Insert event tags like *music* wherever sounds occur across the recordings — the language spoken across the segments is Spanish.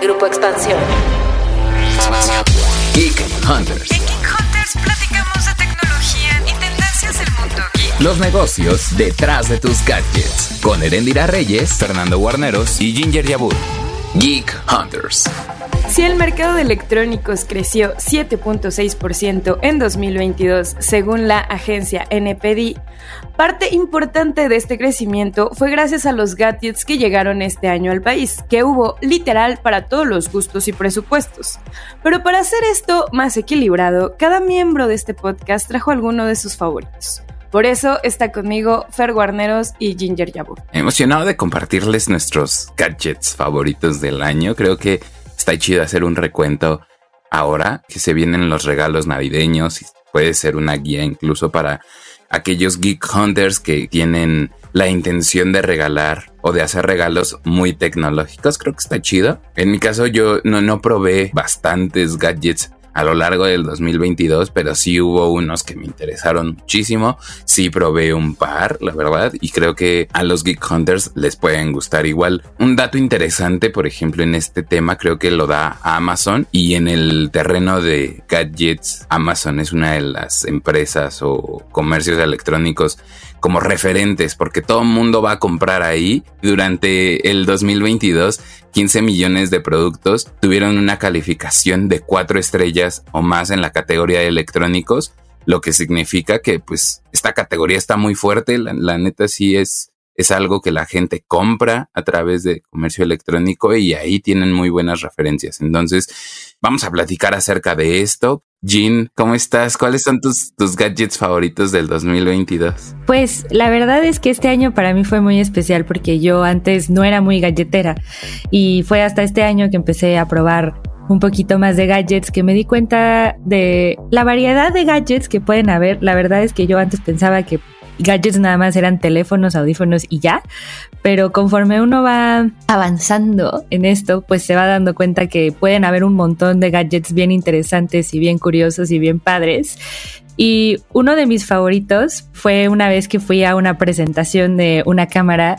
Grupo Expansión. Geek Hunters. En Geek Hunters platicamos de tecnología y tendencias del mundo geek. Los negocios detrás de tus gadgets. Con Erendira Reyes, Fernando Guarneros y Ginger Yabur. Geek Hunters. Si el mercado de electrónicos creció 7.6% en 2022, según la agencia NPD, parte importante de este crecimiento fue gracias a los gadgets que llegaron este año al país, que hubo literal para todos los gustos y presupuestos. Pero para hacer esto más equilibrado, cada miembro de este podcast trajo alguno de sus favoritos. Por eso está conmigo Fer Guarneros y Ginger Yabur. Emocionado de compartirles nuestros gadgets favoritos del año. Creo que está chido hacer un recuento ahora que se vienen los regalos navideños y puede ser una guía incluso para aquellos geek hunters que tienen la intención de regalar o de hacer regalos muy tecnológicos. Creo que está chido. En mi caso yo no, no probé bastantes gadgets a lo largo del 2022, pero sí hubo unos que me interesaron muchísimo. Sí probé un par, la verdad, y creo que a los Geek Hunters les pueden gustar igual. Un dato interesante, por ejemplo, en este tema, creo que lo da Amazon y en el terreno de gadgets, Amazon es una de las empresas o comercios electrónicos como referentes, porque todo el mundo va a comprar ahí. Durante el 2022, 15 millones de productos tuvieron una calificación de cuatro estrellas o más en la categoría de electrónicos, lo que significa que pues esta categoría está muy fuerte. La, la neta sí es, es algo que la gente compra a través de comercio electrónico y ahí tienen muy buenas referencias. Entonces, vamos a platicar acerca de esto. Jean, ¿cómo estás? ¿Cuáles son tus, gadgets favoritos del 2022? Pues la verdad es que este año para mí fue muy especial porque yo antes no era muy galletera y fue hasta este año que empecé a probar un poquito más de gadgets que me di cuenta de la variedad de gadgets que pueden haber. La verdad es que yo antes pensaba que gadgets nada más eran teléfonos, audífonos y ya, pero conforme uno va avanzando en esto, pues se va dando cuenta que pueden haber un montón de gadgets bien interesantes y bien curiosos y bien padres. Y uno de mis favoritos fue una vez que fui a una presentación de una cámara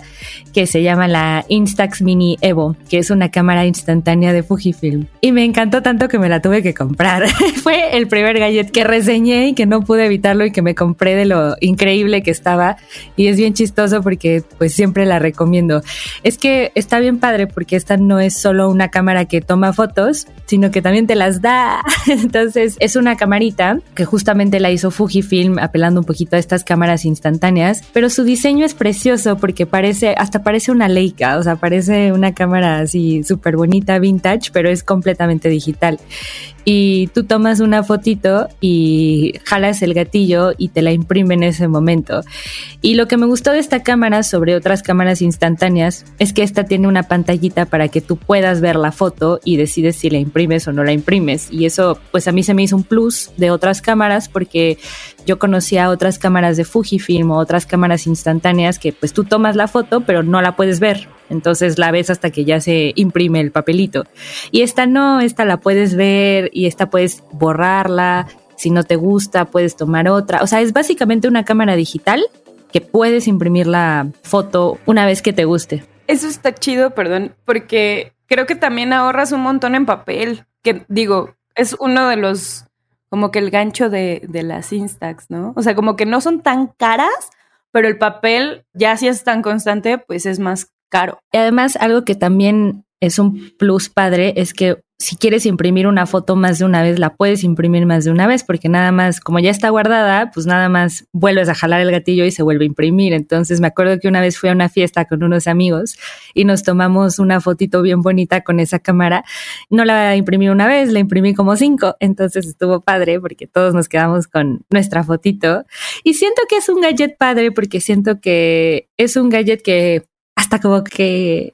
que se llama la Instax Mini Evo, que es una cámara instantánea de Fujifilm. Y me encantó tanto que me la tuve que comprar. *laughs* fue el primer gadget que reseñé y que no pude evitarlo y que me compré de lo increíble que estaba. Y es bien chistoso porque pues siempre la recomiendo. Es que está bien padre porque esta no es solo una cámara que toma fotos, sino que también te las da. *laughs* Entonces es una camarita que justamente la hizo Fujifilm apelando un poquito a estas cámaras instantáneas, pero su diseño es precioso porque parece, hasta parece una Leica, o sea, parece una cámara así súper bonita, vintage, pero es completamente digital. Y tú tomas una fotito y jalas el gatillo y te la imprime en ese momento. Y lo que me gustó de esta cámara sobre otras cámaras instantáneas es que esta tiene una pantallita para que tú puedas ver la foto y decides si la imprimes o no la imprimes. Y eso pues a mí se me hizo un plus de otras cámaras porque yo conocía otras cámaras de Fujifilm o otras cámaras instantáneas que pues tú tomas la foto pero no la puedes ver. Entonces la ves hasta que ya se imprime el papelito. Y esta no, esta la puedes ver y esta puedes borrarla. Si no te gusta, puedes tomar otra. O sea, es básicamente una cámara digital que puedes imprimir la foto una vez que te guste. Eso está chido, perdón, porque creo que también ahorras un montón en papel. Que digo, es uno de los, como que el gancho de, de las Instax, ¿no? O sea, como que no son tan caras, pero el papel, ya si es tan constante, pues es más caro. Y además, algo que también es un plus padre es que si quieres imprimir una foto más de una vez, la puedes imprimir más de una vez, porque nada más, como ya está guardada, pues nada más vuelves a jalar el gatillo y se vuelve a imprimir. Entonces me acuerdo que una vez fui a una fiesta con unos amigos y nos tomamos una fotito bien bonita con esa cámara. No la imprimí una vez, la imprimí como cinco. Entonces estuvo padre porque todos nos quedamos con nuestra fotito. Y siento que es un gadget padre porque siento que es un gadget que hasta como que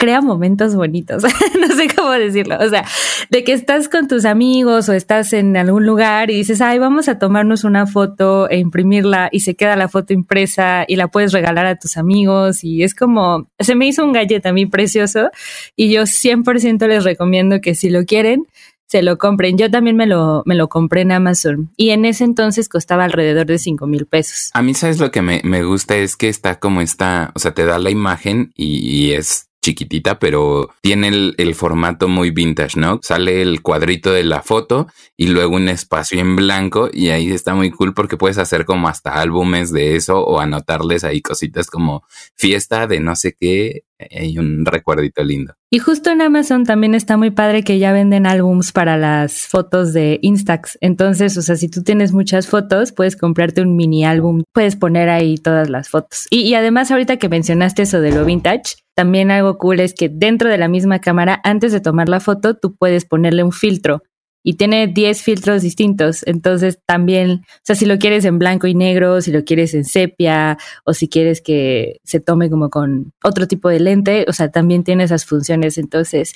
crea momentos bonitos, *laughs* no sé cómo decirlo, o sea, de que estás con tus amigos o estás en algún lugar y dices, ay, vamos a tomarnos una foto e imprimirla y se queda la foto impresa y la puedes regalar a tus amigos y es como, se me hizo un gallet a mí precioso y yo 100% les recomiendo que si lo quieren, se lo compren. Yo también me lo, me lo compré en Amazon y en ese entonces costaba alrededor de 5 mil pesos. A mí, ¿sabes lo que me, me, gusta? Es que está como está, o sea, te da la imagen y, y, es chiquitita, pero tiene el, formato muy vintage, ¿no? Sale el cuadrito de la foto y luego un espacio en blanco y ahí está muy cool porque puedes hacer como hasta álbumes de eso o anotarles ahí cositas como fiesta de no sé qué y un recuerdito lindo. Y justo en Amazon también está muy padre que ya venden álbums para las fotos de Instax. Entonces, o sea, si tú tienes muchas fotos, puedes comprarte un mini álbum, puedes poner ahí todas las fotos. Y, y además, ahorita que mencionaste eso de lo vintage, también algo cool es que dentro de la misma cámara, antes de tomar la foto, tú puedes ponerle un filtro y tiene 10 filtros distintos. Entonces también, o sea, si lo quieres en blanco y negro, si lo quieres en sepia o si quieres que se tome como con otro tipo de lente, o sea, también tiene esas funciones. Entonces,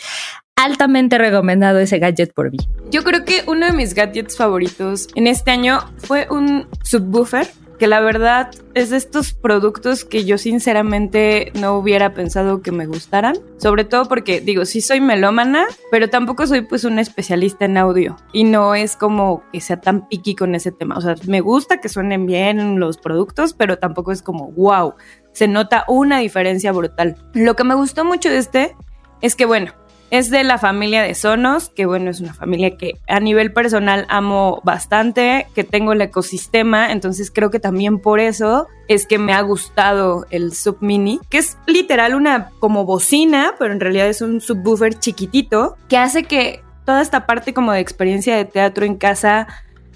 altamente recomendado ese gadget por mí. Yo creo que uno de mis gadgets favoritos en este año fue un subwoofer que la verdad es de estos productos que yo sinceramente no hubiera pensado que me gustaran, sobre todo porque digo, sí soy melómana, pero tampoco soy pues un especialista en audio. Y no es como que sea tan piqui con ese tema, o sea, me gusta que suenen bien los productos, pero tampoco es como wow, se nota una diferencia brutal. Lo que me gustó mucho de este es que bueno, es de la familia de Sonos, que bueno, es una familia que a nivel personal amo bastante, que tengo el ecosistema, entonces creo que también por eso es que me ha gustado el Sub Mini, que es literal una como bocina, pero en realidad es un subwoofer chiquitito, que hace que toda esta parte como de experiencia de teatro en casa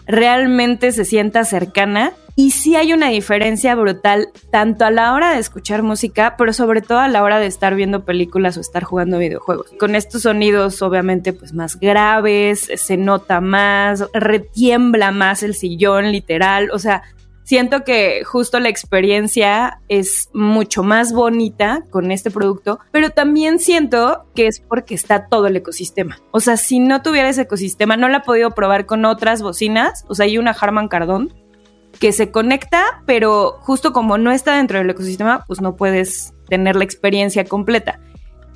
realmente se sienta cercana y sí hay una diferencia brutal, tanto a la hora de escuchar música, pero sobre todo a la hora de estar viendo películas o estar jugando videojuegos. Con estos sonidos, obviamente, pues más graves, se nota más, retiembla más el sillón, literal. O sea, siento que justo la experiencia es mucho más bonita con este producto, pero también siento que es porque está todo el ecosistema. O sea, si no tuviera ese ecosistema, no la he podido probar con otras bocinas. O sea, hay una Harman Kardon que se conecta, pero justo como no está dentro del ecosistema, pues no puedes tener la experiencia completa.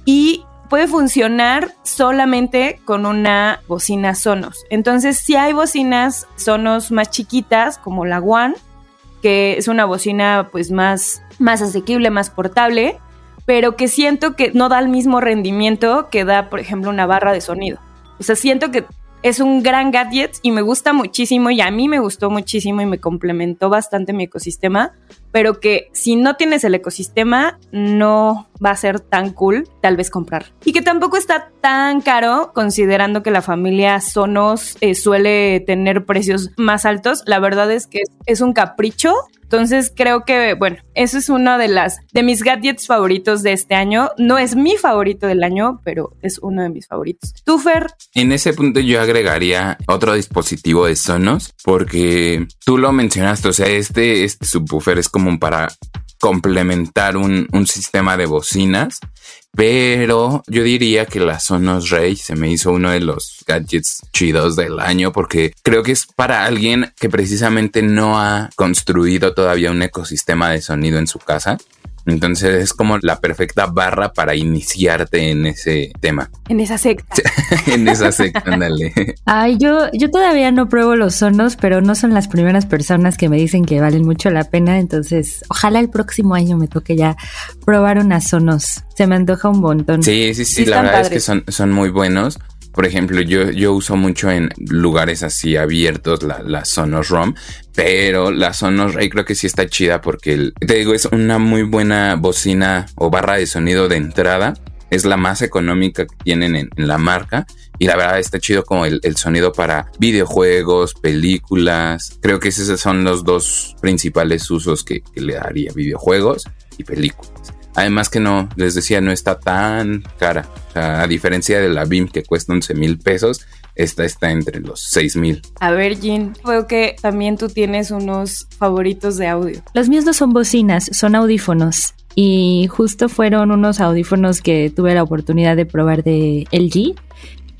Y puede funcionar solamente con una bocina Sonos. Entonces, si hay bocinas Sonos más chiquitas, como la One, que es una bocina pues más, más asequible, más portable, pero que siento que no da el mismo rendimiento que da, por ejemplo, una barra de sonido. O sea, siento que es un gran gadget y me gusta muchísimo y a mí me gustó muchísimo y me complementó bastante mi ecosistema, pero que si no tienes el ecosistema no va a ser tan cool tal vez comprar. Y que tampoco está tan caro considerando que la familia Sonos eh, suele tener precios más altos. La verdad es que es un capricho entonces creo que, bueno, eso es uno de las de mis gadgets favoritos de este año. No es mi favorito del año, pero es uno de mis favoritos. ¿Tú, Fer? En ese punto yo agregaría otro dispositivo de Sonos, porque tú lo mencionaste, o sea, este, este subwoofer es como para complementar un, un sistema de bocinas pero yo diría que la Sonos Ray se me hizo uno de los gadgets chidos del año porque creo que es para alguien que precisamente no ha construido todavía un ecosistema de sonido en su casa. Entonces es como la perfecta barra para iniciarte en ese tema. En esa secta. *laughs* en esa secta, ándale. *laughs* Ay, yo, yo todavía no pruebo los sonos, pero no son las primeras personas que me dicen que valen mucho la pena. Entonces, ojalá el próximo año me toque ya probar unas sonos. Se me antoja un montón. Sí, sí, sí, la verdad es que son, son muy buenos. Por ejemplo, yo, yo uso mucho en lugares así abiertos la, la Sonos ROM, pero la Sonos Ray creo que sí está chida porque te digo, es una muy buena bocina o barra de sonido de entrada. Es la más económica que tienen en, la marca. Y la verdad está chido como el, sonido para videojuegos, películas. Creo que esos son los dos principales usos que, que le daría videojuegos y películas. Además que no, les decía, no está tan cara. a diferencia de la BIM que cuesta 11 mil pesos, esta está entre los 6 mil. A ver, Jean, veo que también tú tienes unos favoritos de audio. Los míos no son bocinas, son audífonos. Y justo fueron unos audífonos que tuve la oportunidad de probar de LG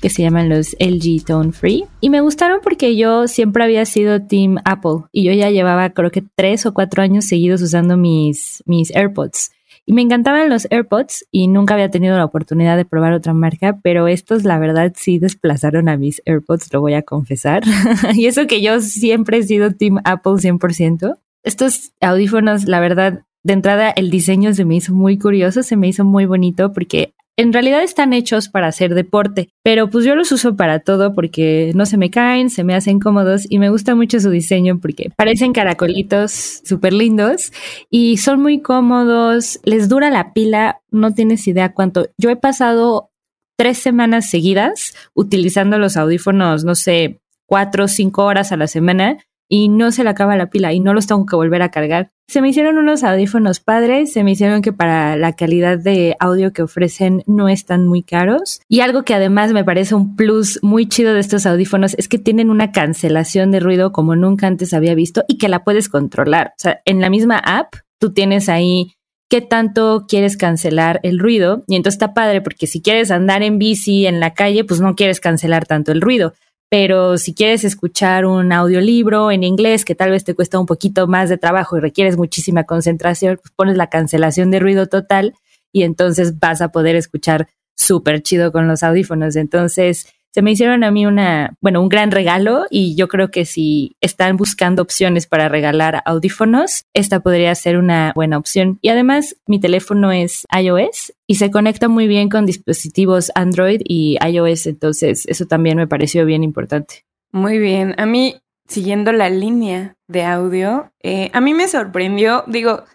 que se llaman los LG Tone Free. Y me gustaron porque yo siempre había sido Team Apple y yo ya llevaba creo que tres o cuatro años seguidos usando mis, mis AirPods. Y me encantaban los AirPods y nunca había tenido la oportunidad de probar otra marca, pero estos la verdad sí desplazaron a mis AirPods, lo voy a confesar. *laughs* y eso que yo siempre he sido Team Apple 100%. Estos audífonos, la verdad, de entrada el diseño se me hizo muy curioso, se me hizo muy bonito porque en realidad están hechos para hacer deporte, pero pues yo los uso para todo porque no se me caen, se me hacen cómodos y me gusta mucho su diseño porque parecen caracolitos súper lindos y son muy cómodos, les dura la pila, no tienes idea cuánto. Yo he pasado tres semanas seguidas utilizando los audífonos, no sé, cuatro o cinco horas a la semana y no se le acaba la pila y no los tengo que volver a cargar. Se me hicieron unos audífonos padres, se me hicieron que para la calidad de audio que ofrecen no están muy caros. Y algo que además me parece un plus muy chido de estos audífonos es que tienen una cancelación de ruido como nunca antes había visto y que la puedes controlar. O sea, en la misma app tú tienes ahí qué tanto quieres cancelar el ruido. Y entonces está padre porque si quieres andar en bici en la calle, pues no quieres cancelar tanto el ruido pero si quieres escuchar un audiolibro en inglés que tal vez te cuesta un poquito más de trabajo y requieres muchísima concentración, pues pones la cancelación de ruido total y entonces vas a poder escuchar súper chido con los audífonos. Entonces, se me hicieron a mí una, bueno, un gran regalo y yo creo que si están buscando opciones para regalar audífonos, esta podría ser una buena opción. Y además, mi teléfono es iOS y se conecta muy bien con dispositivos Android y iOS, entonces eso también me pareció bien importante. Muy bien, a mí, siguiendo la línea de audio, eh, a mí me sorprendió, digo,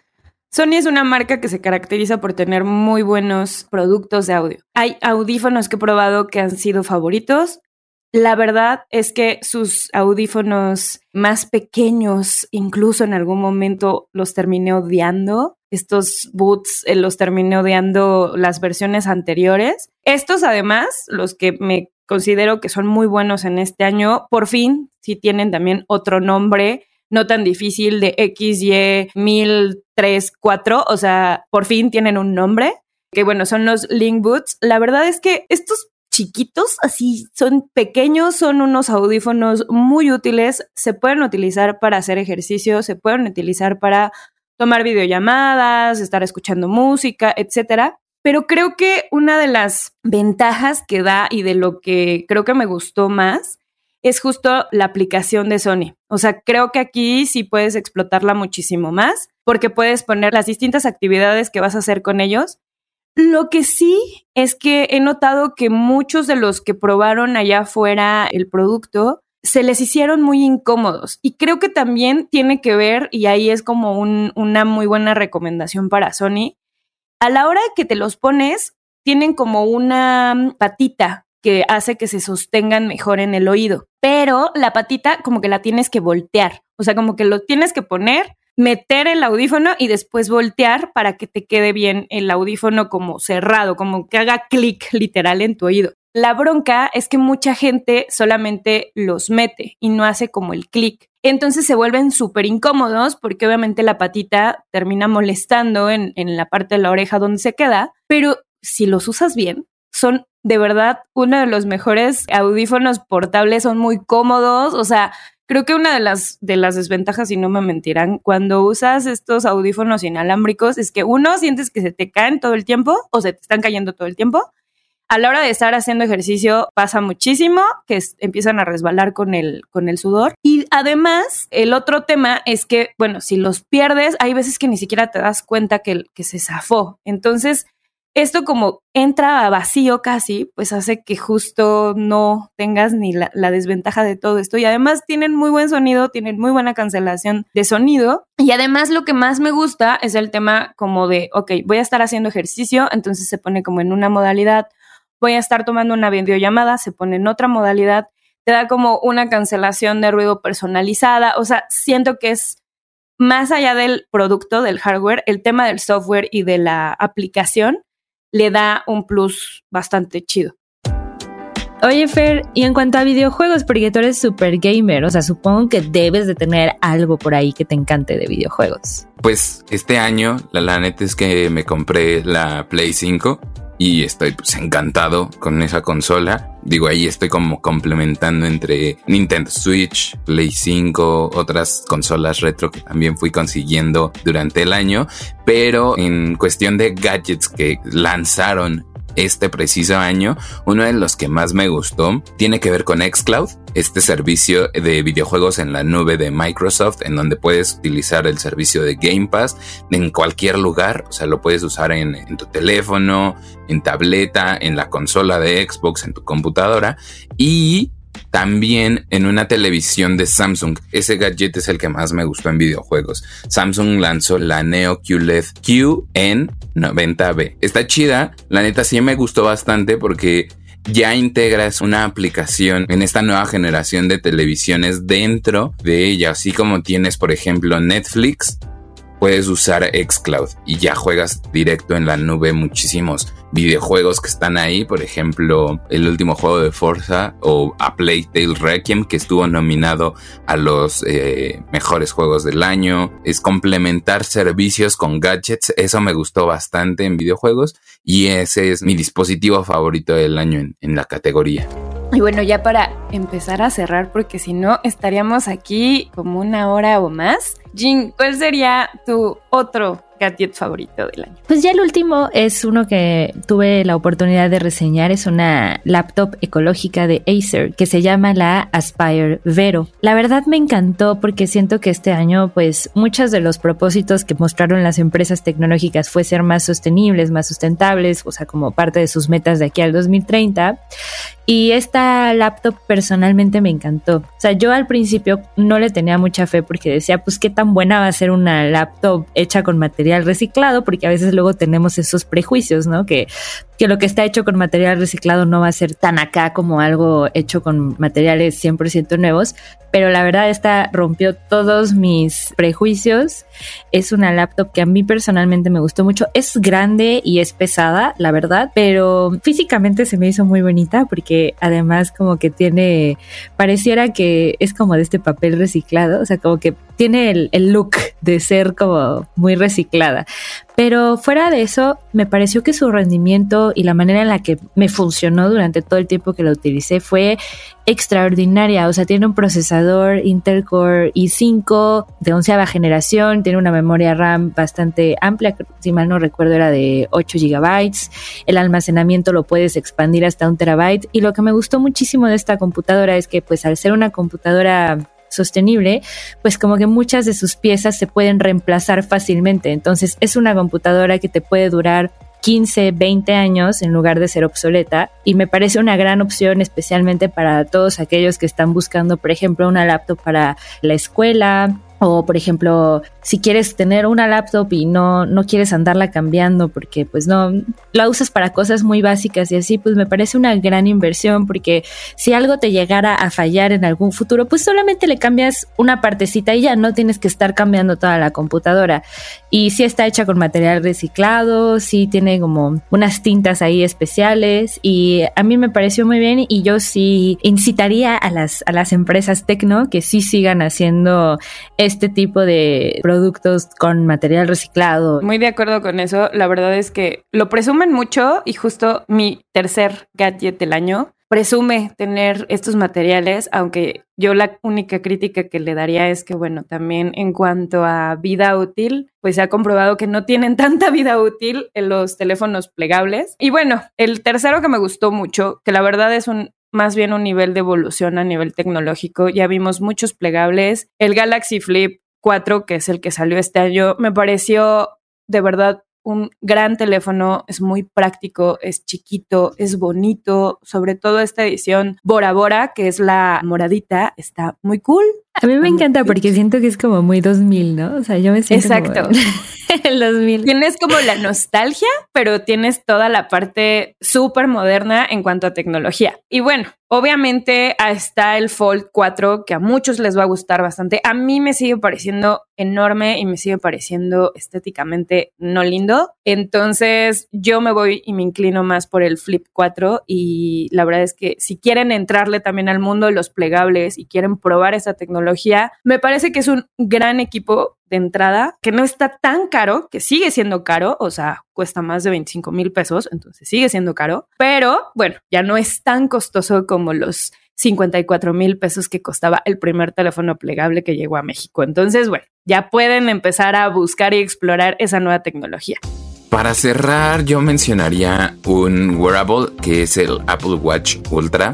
Sony es una marca que se caracteriza por tener muy buenos productos de audio. Hay audífonos que he probado que han sido favoritos. La verdad es que sus audífonos más pequeños, incluso en algún momento los terminé odiando. Estos boots eh, los terminé odiando las versiones anteriores. Estos además, los que me considero que son muy buenos en este año, por fin sí tienen también otro nombre no tan difícil de XY 1034, o sea, por fin tienen un nombre, que bueno, son los Link Boots. La verdad es que estos chiquitos, así son pequeños, son unos audífonos muy útiles, se pueden utilizar para hacer ejercicio, se pueden utilizar para tomar videollamadas, estar escuchando música, etcétera. Pero creo que una de las ventajas que da y de lo que creo que me gustó más es justo la aplicación de Sony. O sea, creo que aquí sí puedes explotarla muchísimo más porque puedes poner las distintas actividades que vas a hacer con ellos. Lo que sí es que he notado que muchos de los que probaron allá afuera el producto se les hicieron muy incómodos y creo que también tiene que ver, y ahí es como una muy buena recomendación para Sony, a la hora que te los pones, tienen como una patita que hace que se sostengan mejor en el oído. Pero la patita como que la tienes que voltear, o sea, como que lo tienes que poner, meter el audífono y después voltear para que te quede bien el audífono como cerrado, como que haga clic literal en tu oído. La bronca es que mucha gente solamente los mete y no hace como el clic. Entonces se vuelven súper incómodos porque obviamente la patita termina molestando en, en la parte de la oreja donde se queda, pero si los usas bien, son de verdad uno de los mejores audífonos portables, son muy cómodos, o sea, creo que una de las, de las desventajas, y no me mentirán, cuando usas estos audífonos inalámbricos es que uno, sientes que se te caen todo el tiempo o se te están cayendo todo el tiempo. A la hora de estar haciendo ejercicio pasa muchísimo que empiezan a resbalar con el, con el sudor. Y además, el otro tema es que, bueno, si los pierdes, hay veces que ni siquiera te das cuenta que, que se zafó. Entonces, esto como entra a vacío casi, pues hace que justo no tengas ni la, desventaja de todo esto. Y además tienen muy buen sonido, tienen muy buena cancelación de sonido. Y además lo que más me gusta es el tema como de, ok, voy a estar haciendo ejercicio, entonces se pone como en una modalidad, voy a estar tomando una videollamada, se pone en otra modalidad, te da como una cancelación de ruido personalizada. O sea, siento que es más allá del producto, del hardware, el tema del software y de la aplicación le da un plus bastante chido. Oye, Fer, y en cuanto a videojuegos, porque tú eres super gamer, o sea, supongo que debes de tener algo por ahí que te encante de videojuegos. Pues este año, la, neta es que me compré la Play 5 y estoy pues encantado con esa consola. Digo, ahí estoy como complementando entre Nintendo Switch, Play 5, otras consolas retro que también fui consiguiendo durante el año, pero en cuestión de gadgets que lanzaron este preciso año, uno de los que más me gustó tiene que ver con Xcloud, este servicio de videojuegos en la nube de Microsoft, en donde puedes utilizar el servicio de Game Pass en cualquier lugar, o sea, lo puedes usar en, en tu teléfono, en tableta, en la consola de Xbox, en tu computadora y también en una televisión de Samsung. Ese gadget es el que más me gustó en videojuegos. Samsung lanzó la Neo QLED QN90B. Está chida, la neta sí me gustó bastante porque ya integras una aplicación en esta nueva generación de televisiones dentro de ella, así como tienes por ejemplo Netflix puedes usar Xcloud y ya juegas directo en la nube muchísimos videojuegos que están ahí, por ejemplo, el último juego de Forza o A Playtale Requiem que estuvo nominado a los eh, mejores juegos del año, es complementar servicios con gadgets, eso me gustó bastante en videojuegos y ese es mi dispositivo favorito del año en, en la categoría. Y bueno, ya para empezar a cerrar, porque si no estaríamos aquí como una hora o más. Jin, ¿cuál sería tu otro gadget favorito del año? Pues ya el último es uno que tuve la oportunidad de reseñar, es una laptop ecológica de Acer que se llama la Aspire Vero. La verdad me encantó porque siento que este año pues muchos de los propósitos que mostraron las empresas tecnológicas fue ser más sostenibles, más sustentables, o sea, como parte de sus metas de aquí al 2030. Y esta laptop personalmente me encantó. O sea, yo al principio no le tenía mucha fe porque decía, pues qué tan buena va a ser una laptop hecha con material reciclado, porque a veces luego tenemos esos prejuicios, ¿no? Que que lo que está hecho con material reciclado no va a ser tan acá como algo hecho con materiales 100% nuevos, pero la verdad esta rompió todos mis prejuicios. Es una laptop que a mí personalmente me gustó mucho. Es grande y es pesada, la verdad, pero físicamente se me hizo muy bonita porque además como que tiene, pareciera que es como de este papel reciclado, o sea, como que tiene el, look de ser como muy reciclada. Pero fuera de eso, me pareció que su rendimiento y la manera en la que me funcionó durante todo el tiempo que la utilicé fue extraordinaria. O sea, tiene un procesador Intel Core i5 de onceava generación, tiene una memoria RAM bastante amplia, si mal no recuerdo era de 8 GB. El almacenamiento lo puedes expandir hasta un terabyte. Y lo que me gustó muchísimo de esta computadora es que, pues, al ser una computadora sostenible, pues como que muchas de sus piezas se pueden reemplazar fácilmente. Entonces es una computadora que te puede durar 15, 20 años en lugar de ser obsoleta y me parece una gran opción especialmente para todos aquellos que están buscando, por ejemplo, una laptop para la escuela o, por ejemplo, si quieres tener una laptop y no, no quieres andarla cambiando porque pues no, la usas para cosas muy básicas y así, pues me parece una gran inversión porque si algo te llegara a fallar en algún futuro, pues solamente le cambias una partecita y ya no tienes que estar cambiando toda la computadora. Y si está hecha con material reciclado, sí tiene como unas tintas ahí especiales y a mí me pareció muy bien y yo sí incitaría a las, a las empresas tecno que sí sigan haciendo este tipo de productos con material reciclado. Muy de acuerdo con eso. La verdad es que lo presumen mucho y justo mi tercer gadget del año presume tener estos materiales, aunque yo la única crítica que le daría es que, bueno, también en cuanto a vida útil, pues se ha comprobado que no tienen *laughs* tanta vida útil en los teléfonos plegables. Y bueno, el tercero que me gustó mucho, que la verdad es un más bien un nivel de evolución a nivel tecnológico. Ya vimos muchos plegables. El Galaxy Flip 4, que es el que salió este año, me pareció de verdad un gran teléfono, es muy práctico, es chiquito, es bonito, sobre todo esta edición Bora Bora, que es la moradita, está muy cool. A mí me encanta porque siento que es como muy 2000, ¿no? O sea, yo me siento Exacto. como *laughs* el 2000. Tienes como la nostalgia, pero tienes toda la parte súper moderna en cuanto a tecnología. Y bueno, obviamente está el Fold 4, que a muchos les va a gustar bastante. A mí me sigue pareciendo enorme y me sigue pareciendo estéticamente no lindo. Entonces yo me voy y me inclino más por el Flip 4 y la verdad es que si quieren entrarle también al mundo de los plegables y quieren probar esa tecnología, me parece que es un gran equipo de entrada, que no está tan caro, que sigue siendo caro, o sea, cuesta más de 25 mil pesos, entonces sigue siendo caro, pero bueno, ya no es tan costoso como los 54 mil pesos que costaba el primer teléfono plegable que llegó a México. Entonces, bueno, ya pueden empezar a buscar y explorar esa nueva tecnología. Para cerrar, yo mencionaría un wearable que es el Apple Watch Ultra.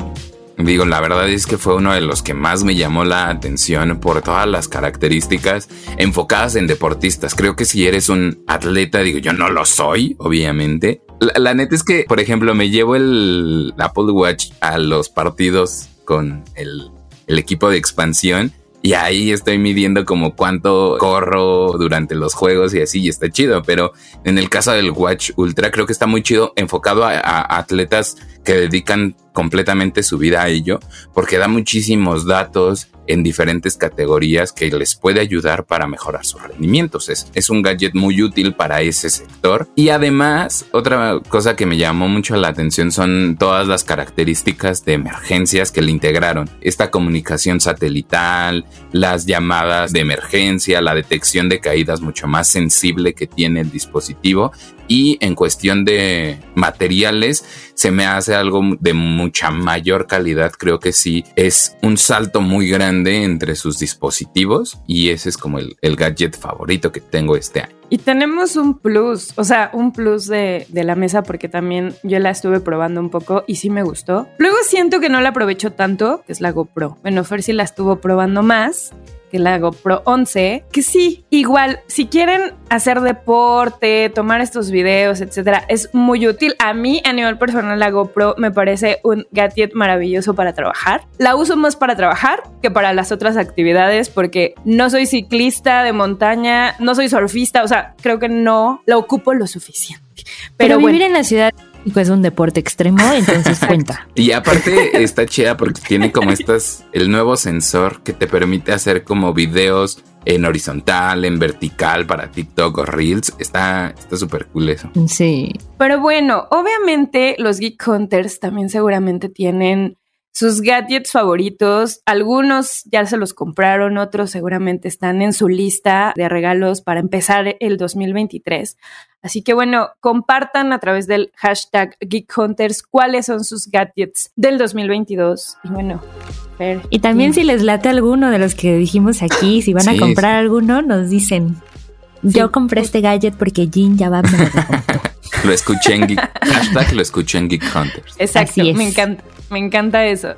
Digo, la verdad es que fue uno de los que más me llamó la atención por todas las características enfocadas en deportistas. Creo que si eres un atleta, digo, yo no lo soy, obviamente. La, la neta es que, por ejemplo, me llevo el Apple Watch a los partidos con el, equipo de expansión y ahí estoy midiendo como cuánto corro durante los juegos y así, y está chido. Pero en el caso del Watch Ultra, creo que está muy chido, enfocado a atletas que dedican completamente su vida a ello, porque da muchísimos datos en diferentes categorías que les puede ayudar para mejorar sus rendimientos. Es, es un gadget muy útil para ese sector. Y además, otra cosa que me llamó mucho la atención son todas las características de emergencias que le integraron. Esta comunicación satelital, las llamadas de emergencia, la detección de caídas mucho más sensible que tiene el dispositivo y en cuestión de materiales se me hace algo de mucha mayor calidad. Creo que sí es un salto muy grande entre sus dispositivos y ese es como el, gadget favorito que tengo este año. Y tenemos un plus, o sea, un plus de, de, la mesa porque también yo la estuve probando un poco y sí me gustó. Luego siento que no la aprovecho tanto, que es la GoPro. Bueno, Fer sí la estuvo probando más que la GoPro 11, que sí, igual, si quieren hacer deporte, tomar estos videos, etcétera, es muy útil. A mí, a nivel personal, la GoPro me parece un gadget maravilloso para trabajar. La uso más para trabajar que para las otras actividades porque no soy ciclista de montaña, no soy surfista, o sea, creo que no la ocupo lo suficiente. Pero, Pero vivir bueno. en la ciudad es un deporte extremo, entonces cuenta. Y aparte está chida porque tiene como estas, el nuevo sensor que te permite hacer como videos en horizontal, en vertical para TikTok o Reels. Está súper cool eso. Sí. Pero bueno, obviamente los Geek Hunters también seguramente tienen sus gadgets favoritos. Algunos ya se los compraron, otros seguramente están en su lista de regalos para empezar el 2023. Así que bueno, compartan a través del hashtag Geek Hunters cuáles son sus gadgets del 2022. Y bueno, Fer, y también si les late alguno de los que dijimos aquí, si van sí, a comprar sí. alguno, nos dicen. Yo compré este gadget porque Jean ya va a me *laughs* lo escuché en Geek, *laughs* hashtag lo escuché en Geek Hunters. Exacto, me encanta. Me encanta eso.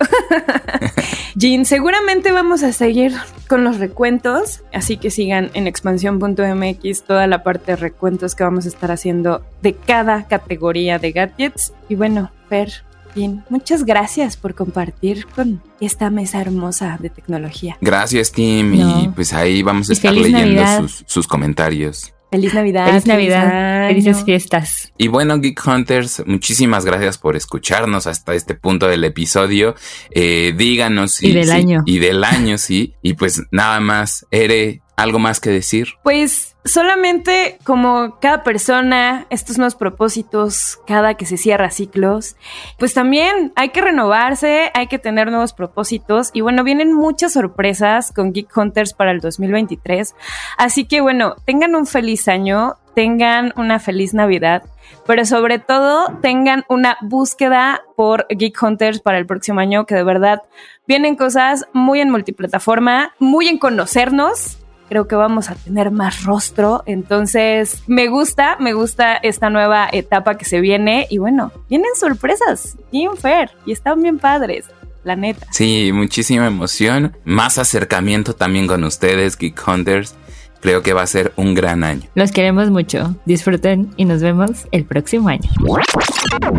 *laughs* Jean, seguramente vamos a seguir con los recuentos, así que sigan en expansión.mx toda la parte de recuentos que vamos a estar haciendo de cada categoría de gadgets. Y bueno, Fer, Jean, muchas gracias por compartir con esta mesa hermosa de tecnología. Gracias, Tim, no. y pues ahí vamos a estar leyendo sus, sus comentarios. Feliz Navidad. Feliz Navidad. Feliz Felices fiestas. Y bueno, Geek Hunters, muchísimas gracias por escucharnos hasta este punto del episodio. Eh, díganos. Y, y del sí, año. Y del año, sí. Y pues nada más, Ere, ¿algo más que decir? Pues solamente como cada persona, estos nuevos propósitos, cada que se cierra ciclos, pues también hay que renovarse, hay que tener nuevos propósitos y bueno, vienen muchas sorpresas con Geek Hunters para el 2023. Así que bueno, tengan un feliz año, tengan una feliz Navidad, pero sobre todo tengan una búsqueda por Geek Hunters para el próximo año, que de verdad vienen cosas muy en multiplataforma, muy en conocernos creo que vamos a tener más rostro. Entonces, me gusta, me gusta esta nueva etapa que se viene. Y bueno, vienen sorpresas, bien fair, y están bien padres. La neta. Sí, muchísima emoción. Más acercamiento también con ustedes, Geek Hunters. Creo que va a ser un gran año. Los queremos mucho. Disfruten y nos vemos el próximo año.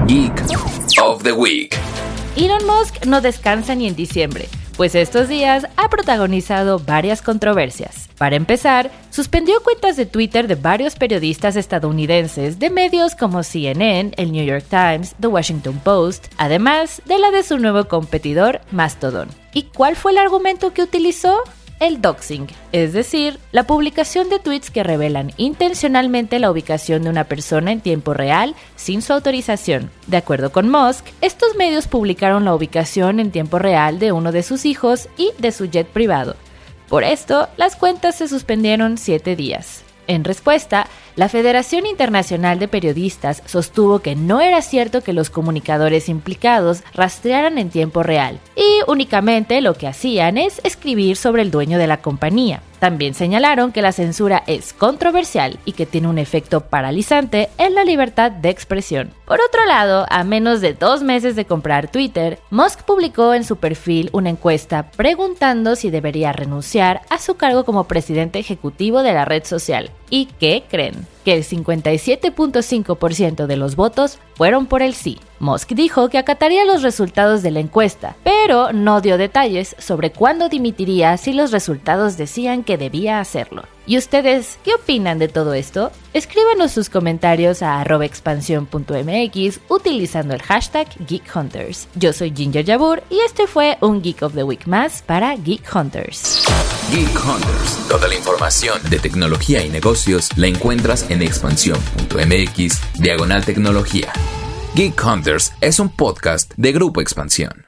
Geek of the Week. Elon Musk no descansa ni en diciembre pues estos días ha protagonizado varias controversias. Para empezar, suspendió cuentas de Twitter de varios periodistas estadounidenses de medios como CNN, el New York Times, The Washington Post, además de la de su nuevo competidor, Mastodon. ¿Y cuál fue el argumento que utilizó? El doxing, es decir, la publicación de tweets que revelan intencionalmente la ubicación de una persona en tiempo real sin su autorización. De acuerdo con Musk, estos medios publicaron la ubicación en tiempo real de uno de sus hijos y de su jet privado. Por esto, las cuentas se suspendieron siete días. En respuesta, la Federación Internacional de Periodistas sostuvo que no era cierto que los comunicadores implicados rastrearan en tiempo real. Y únicamente lo que hacían es escribir sobre el dueño de la compañía. También señalaron que la censura es controversial y que tiene un efecto paralizante en la libertad de expresión. Por otro lado, a menos de dos meses de comprar Twitter, Musk publicó en su perfil una encuesta preguntando si debería renunciar a su cargo como presidente ejecutivo de la red social. ¿Y qué creen? Que el 57.5% de los votos fueron por el sí. Musk dijo que acataría los resultados de la encuesta, pero no dio detalles sobre cuándo dimitiría si los resultados decían que debía hacerlo. ¿Y ustedes qué opinan de todo esto? Escríbanos sus comentarios a expansión.mx utilizando el hashtag GeekHunters. Yo soy Ginger Jabur y este fue un Geek of the Week más para Geek Hunters. Geek Hunters. Toda la información de tecnología y negocios la encuentras en expansión.mx diagonal tecnología. Geek Hunters es un podcast de Grupo Expansión.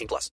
18 plus.